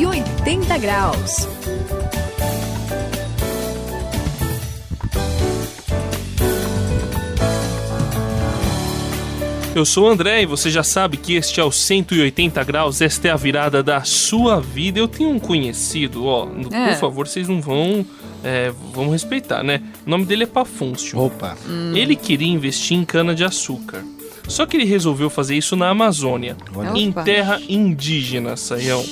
180 graus. Eu sou o André e você já sabe que este é o 180 graus, esta é a virada da sua vida. Eu tenho um conhecido, ó, é. por favor, vocês não vão. É, vamos respeitar, né? O nome dele é Pafúncio. Opa! Hum. Ele queria investir em cana-de-açúcar. Só que ele resolveu fazer isso na Amazônia, Olha. em terra indígena, Saião.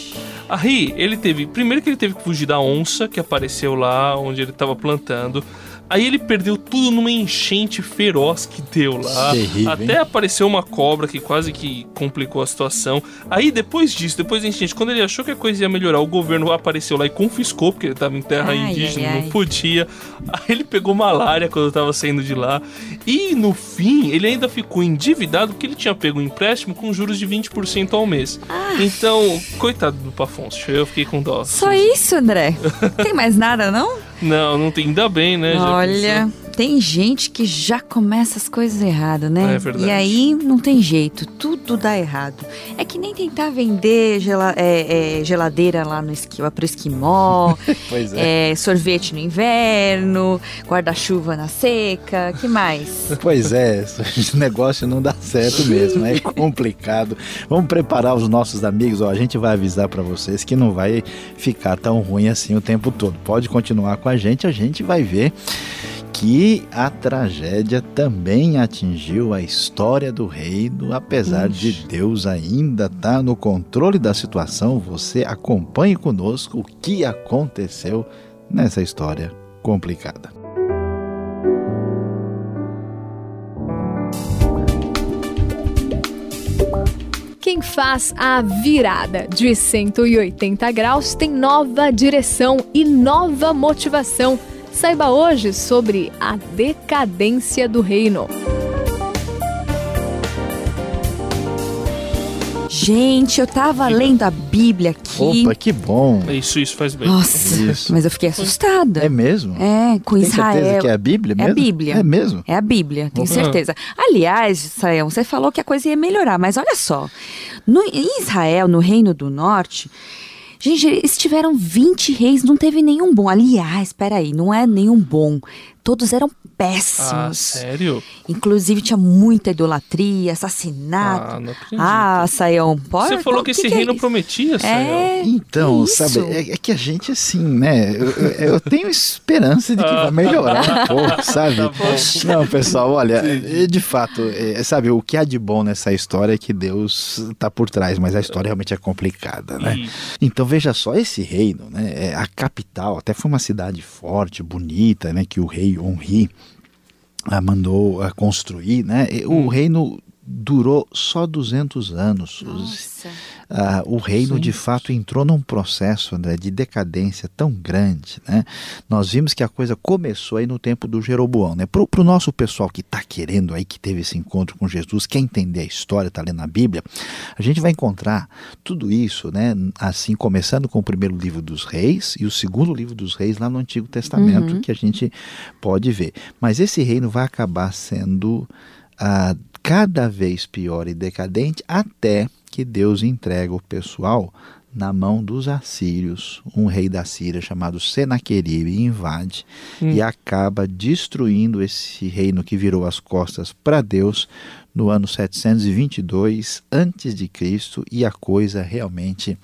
Aí ele teve. Primeiro que ele teve que fugir da onça que apareceu lá onde ele estava plantando. Aí ele perdeu tudo numa enchente feroz que deu lá. Terrível, Até hein? apareceu uma cobra que quase que complicou a situação. Aí depois disso, depois da enchente, quando ele achou que a coisa ia melhorar, o governo apareceu lá e confiscou, porque ele estava em terra ai, indígena, ai, ai. não podia. Aí ele pegou malária quando estava saindo de lá. E no fim, ele ainda ficou endividado porque ele tinha pego um empréstimo com juros de 20% ao mês. Ah. Então, coitado do Pafonso, eu fiquei com dó. Só isso, André? Tem mais nada, não? Não, não tem. Ainda bem, né? Olha, tem gente que já começa as coisas errado, né? É verdade. E aí não tem jeito, tudo dá errado. É que nem tentar vender gela, é, é, geladeira lá no esqui, pro esquimó, pois é. é. sorvete no inverno, guarda-chuva na seca, que mais? Pois é, esse negócio não dá certo mesmo, é complicado. Vamos preparar os nossos amigos, ó, a gente vai avisar para vocês que não vai ficar tão ruim assim o tempo todo. Pode continuar com a gente, a gente vai ver que a tragédia também atingiu a história do reino, apesar Ixi. de Deus ainda estar tá no controle da situação. Você acompanhe conosco o que aconteceu nessa história complicada. Quem faz a virada de 180 graus tem nova direção e nova motivação Saiba hoje sobre a decadência do reino. Gente, eu tava lendo a Bíblia aqui. Opa, que bom. Isso, isso faz bem. Nossa, isso. mas eu fiquei assustada. É mesmo? É, com Tem Israel. certeza que é a Bíblia mesmo? É a Bíblia. É mesmo? É a Bíblia, tenho certeza. Aliás, Israel, você falou que a coisa ia melhorar, mas olha só. No, em Israel, no Reino do Norte, Gente, eles tiveram 20 reis, não teve nenhum bom. Aliás, espera aí, não é nenhum bom. Todos eram péssimos. Ah, sério? Inclusive tinha muita idolatria, assassinato. Ah, não acredito. Ah, Saião, pode. Você falou que, que esse que reino é prometia, Saião. É, então, sabe, é, é, que a gente assim, né? Eu, eu tenho esperança de que vai melhorar um pouco, sabe? Tá não, pessoal, olha, de fato, é, sabe, o que há de bom nessa história é que Deus está por trás, mas a história realmente é complicada, né? Então veja só, esse reino, né? É a capital, até foi uma cidade forte, bonita, né? Que o rei Honri mandou construir, né? O hum. reino durou só 200 anos. Ah, o reino Sim. de fato entrou num processo André, de decadência tão grande. Né? Nós vimos que a coisa começou aí no tempo do Jeroboão. Né? Para o nosso pessoal que está querendo aí, que teve esse encontro com Jesus, quer entender a história, está lendo a Bíblia, a gente vai encontrar tudo isso, né? assim, começando com o primeiro livro dos reis e o segundo livro dos reis lá no Antigo Testamento, uhum. que a gente pode ver. Mas esse reino vai acabar sendo. Ah, cada vez pior e decadente, até que Deus entrega o pessoal na mão dos assírios. Um rei da Síria chamado Senaqueribe invade hum. e acaba destruindo esse reino que virou as costas para Deus no ano 722 antes de Cristo e a coisa realmente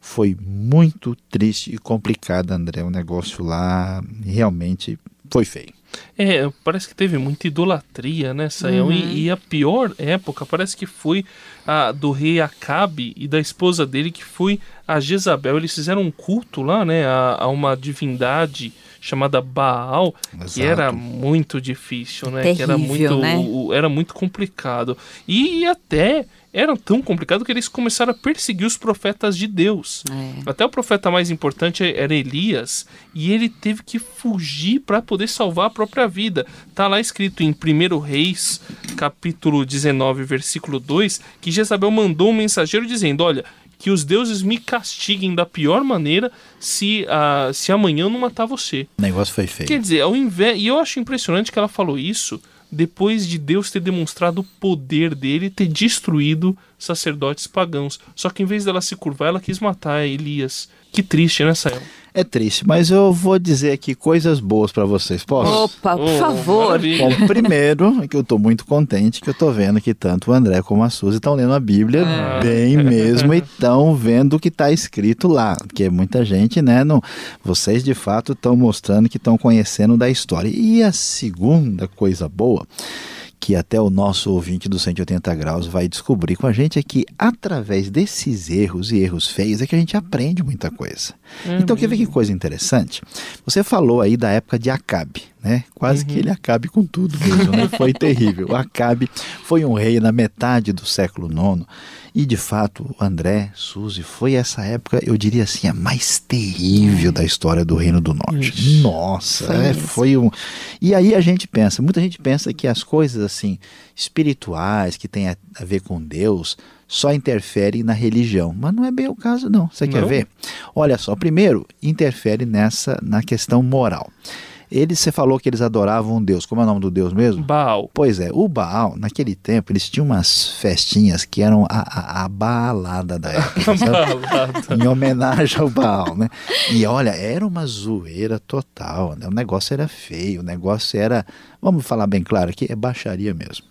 foi muito triste e complicada, André. O negócio lá realmente foi feio. É, parece que teve muita idolatria, né, Saião? Uhum. E, e, a pior época parece que foi a do rei Acabe e da esposa dele, que foi a Jezabel. Eles fizeram um culto lá, né, a, a uma divindade chamada Baal, Exato. que era muito difícil, né? Terrível, que era muito, né? o, era muito complicado. E até era tão complicado que eles começaram a perseguir os profetas de Deus. É. Até o profeta mais importante era Elias, e ele teve que fugir para poder salvar a própria vida. Tá lá escrito em 1 Reis, capítulo 19, versículo 2, que Jezabel mandou um mensageiro dizendo: "Olha, que os deuses me castiguem da pior maneira se, uh, se amanhã eu não matar você. O negócio foi feio. Quer dizer, ao invés. E eu acho impressionante que ela falou isso depois de Deus ter demonstrado o poder dele e ter destruído sacerdotes pagãos. Só que em vez dela se curvar, ela quis matar Elias. Que triste, né, Sayão? É triste, mas eu vou dizer aqui coisas boas para vocês. Posso? Opa, por oh, favor. Bom, primeiro, que eu estou muito contente que eu estou vendo que tanto o André como a Suzy estão lendo a Bíblia ah. bem mesmo e estão vendo o que está escrito lá. Porque muita gente, né, não, vocês de fato estão mostrando que estão conhecendo da história. E a segunda coisa boa que até o nosso ouvinte do 180 graus vai descobrir com a gente é que através desses erros e erros feios é que a gente aprende muita coisa. Uhum. Então, quer ver que coisa interessante? Você falou aí da época de Acabe, né? Quase uhum. que ele acabe com tudo mesmo, né? Foi terrível. Acabe foi um rei na metade do século IX e de fato, André, Suzy, foi essa época, eu diria assim, a mais terrível da história do Reino do Norte. Ixi, Nossa, foi, é, foi um. E aí a gente pensa, muita gente pensa que as coisas assim espirituais que têm a, a ver com Deus só interferem na religião, mas não é bem o caso não. Você não? quer ver? Olha só, primeiro interfere nessa na questão moral. Eles, você falou que eles adoravam um Deus. Como é o nome do Deus mesmo? Baal. Pois é, o Baal, naquele tempo, eles tinham umas festinhas que eram a, a, a balada da época. em homenagem ao Baal, né? E olha, era uma zoeira total. Né? O negócio era feio, o negócio era. Vamos falar bem claro aqui, é baixaria mesmo.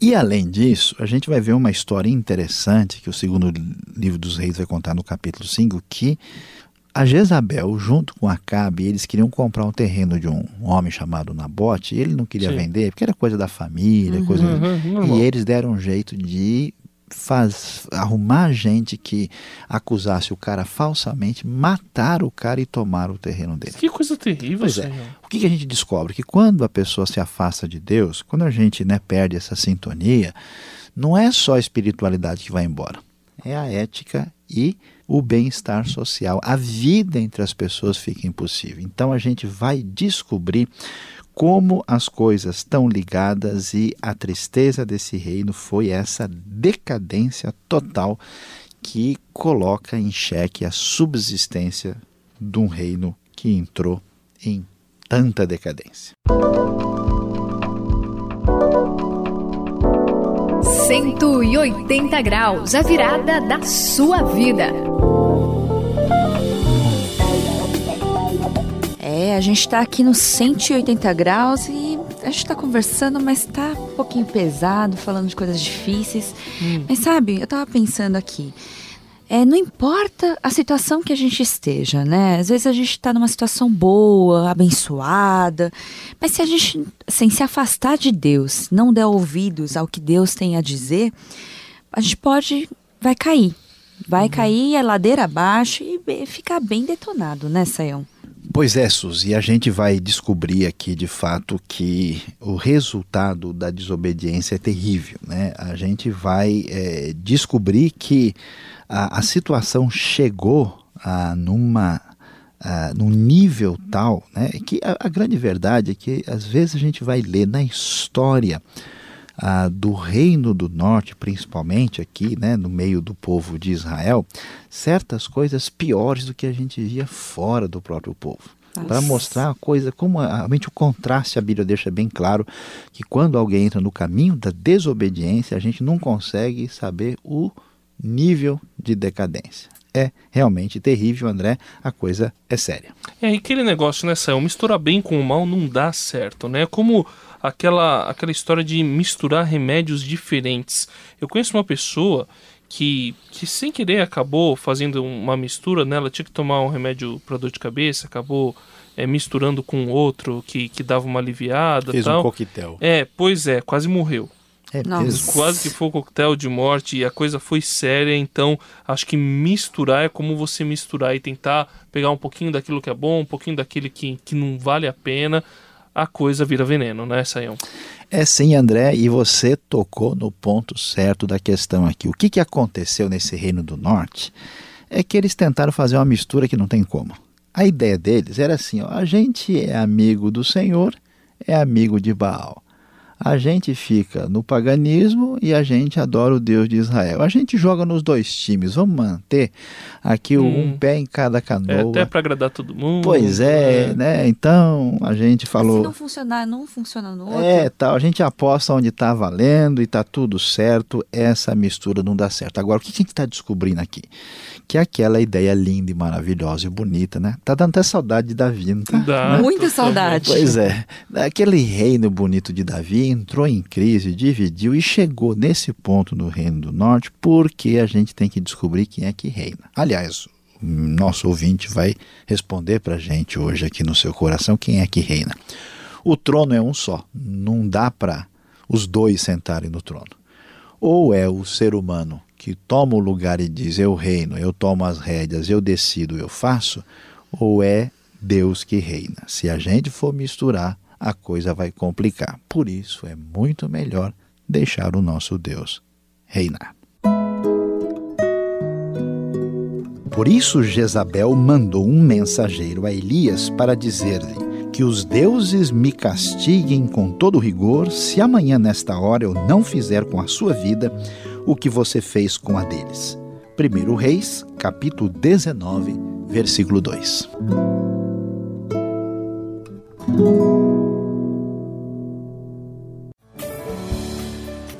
E além disso, a gente vai ver uma história interessante que o segundo livro dos reis vai contar no capítulo 5, que a Jezabel, junto com Acabe, eles queriam comprar um terreno de um homem chamado Nabote, e ele não queria Sim. vender, porque era coisa da família, uhum, coisa... Uhum, e eles deram um jeito de faz, arrumar gente que acusasse o cara falsamente, matar o cara e tomar o terreno dele. Que coisa terrível, pois é. O que, que a gente descobre? Que quando a pessoa se afasta de Deus, quando a gente né, perde essa sintonia, não é só a espiritualidade que vai embora, é a ética e o bem-estar social. A vida entre as pessoas fica impossível. Então a gente vai descobrir como as coisas estão ligadas e a tristeza desse reino foi essa decadência total que coloca em xeque a subsistência de um reino que entrou em tanta decadência. 180 graus, a virada da sua vida. A gente está aqui no 180 graus e a gente está conversando, mas está um pouquinho pesado, falando de coisas difíceis. Hum. Mas sabe, eu estava pensando aqui. É, não importa a situação que a gente esteja, né? Às vezes a gente está numa situação boa, abençoada, mas se a gente, sem se afastar de Deus, não der ouvidos ao que Deus tem a dizer, a gente pode, vai cair. Vai uhum. cair a ladeira abaixo e ficar bem detonado, né, Sayão? Pois é, Suzy, e a gente vai descobrir aqui de fato que o resultado da desobediência é terrível. Né? A gente vai é, descobrir que a, a situação chegou a, numa, a, num nível tal né, que a, a grande verdade é que às vezes a gente vai ler na história ah, do reino do norte, principalmente aqui, né, no meio do povo de Israel, certas coisas piores do que a gente via fora do próprio povo. Para mostrar a coisa, como realmente o contraste, a Bíblia deixa bem claro que quando alguém entra no caminho da desobediência, a gente não consegue saber o nível de decadência. É realmente terrível, André, a coisa é séria. É, e aquele negócio, né, Sael, misturar bem com o mal não dá certo, né? Como aquela, aquela história de misturar remédios diferentes. Eu conheço uma pessoa que, que sem querer acabou fazendo uma mistura, né? Ela tinha que tomar um remédio para dor de cabeça, acabou é, misturando com outro que, que dava uma aliviada. Fez tal. um coquetel. É, pois é, quase morreu. É Quase que foi um coquetel de morte e a coisa foi séria, então acho que misturar é como você misturar e tentar pegar um pouquinho daquilo que é bom, um pouquinho daquilo que, que não vale a pena a coisa vira veneno, né, Sayão? É sim, André, e você tocou no ponto certo da questão aqui. O que, que aconteceu nesse Reino do Norte é que eles tentaram fazer uma mistura que não tem como. A ideia deles era assim: ó, a gente é amigo do Senhor, é amigo de Baal. A gente fica no paganismo e a gente adora o Deus de Israel. A gente joga nos dois times. Vamos manter aqui hum. um pé em cada canoa. É até para agradar todo mundo. Pois é, é, né? Então a gente falou. se não funcionar, não funciona no outro. É, tal. A gente aposta onde está valendo e está tudo certo. Essa mistura não dá certo. Agora, o que a gente está descobrindo aqui? que é aquela ideia linda e maravilhosa e bonita, né? Tá dando até saudade de Davi, não tá? Dá, né? Muita saudade. Pois é. Aquele reino bonito de Davi entrou em crise, dividiu e chegou nesse ponto no reino do norte porque a gente tem que descobrir quem é que reina. Aliás, nosso ouvinte vai responder para a gente hoje aqui no seu coração quem é que reina. O trono é um só, não dá para os dois sentarem no trono. Ou é o ser humano que toma o lugar e diz eu reino, eu tomo as rédeas, eu decido, eu faço, ou é Deus que reina. Se a gente for misturar, a coisa vai complicar. Por isso é muito melhor deixar o nosso Deus reinar. Por isso Jezabel mandou um mensageiro a Elias para dizer-lhe: Que os deuses me castiguem com todo rigor, se amanhã nesta hora eu não fizer com a sua vida o que você fez com a deles. 1 Reis, capítulo 19, versículo 2.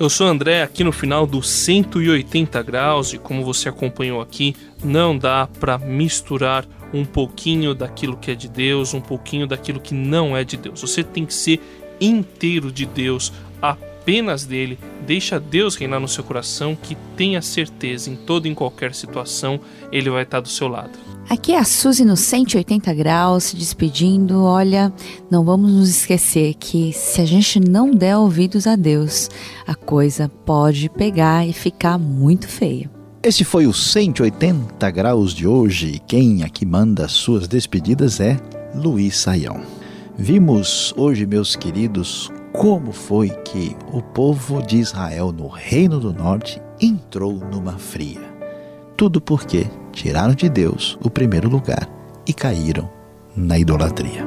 Eu sou André, aqui no final do 180 graus e como você acompanhou aqui, não dá para misturar um pouquinho daquilo que é de Deus, um pouquinho daquilo que não é de Deus. Você tem que ser inteiro de Deus, apenas dele, deixa Deus reinar no seu coração, que tenha certeza em toda e em qualquer situação, ele vai estar do seu lado. Aqui é a Suzy no 180 graus, se despedindo. Olha, não vamos nos esquecer que se a gente não der ouvidos a Deus, a coisa pode pegar e ficar muito feia. Esse foi o 180 graus de hoje. Quem aqui manda suas despedidas é Luiz Saião. Vimos hoje, meus queridos, como foi que o povo de Israel no Reino do Norte entrou numa fria. Tudo porque tiraram de Deus o primeiro lugar e caíram na idolatria.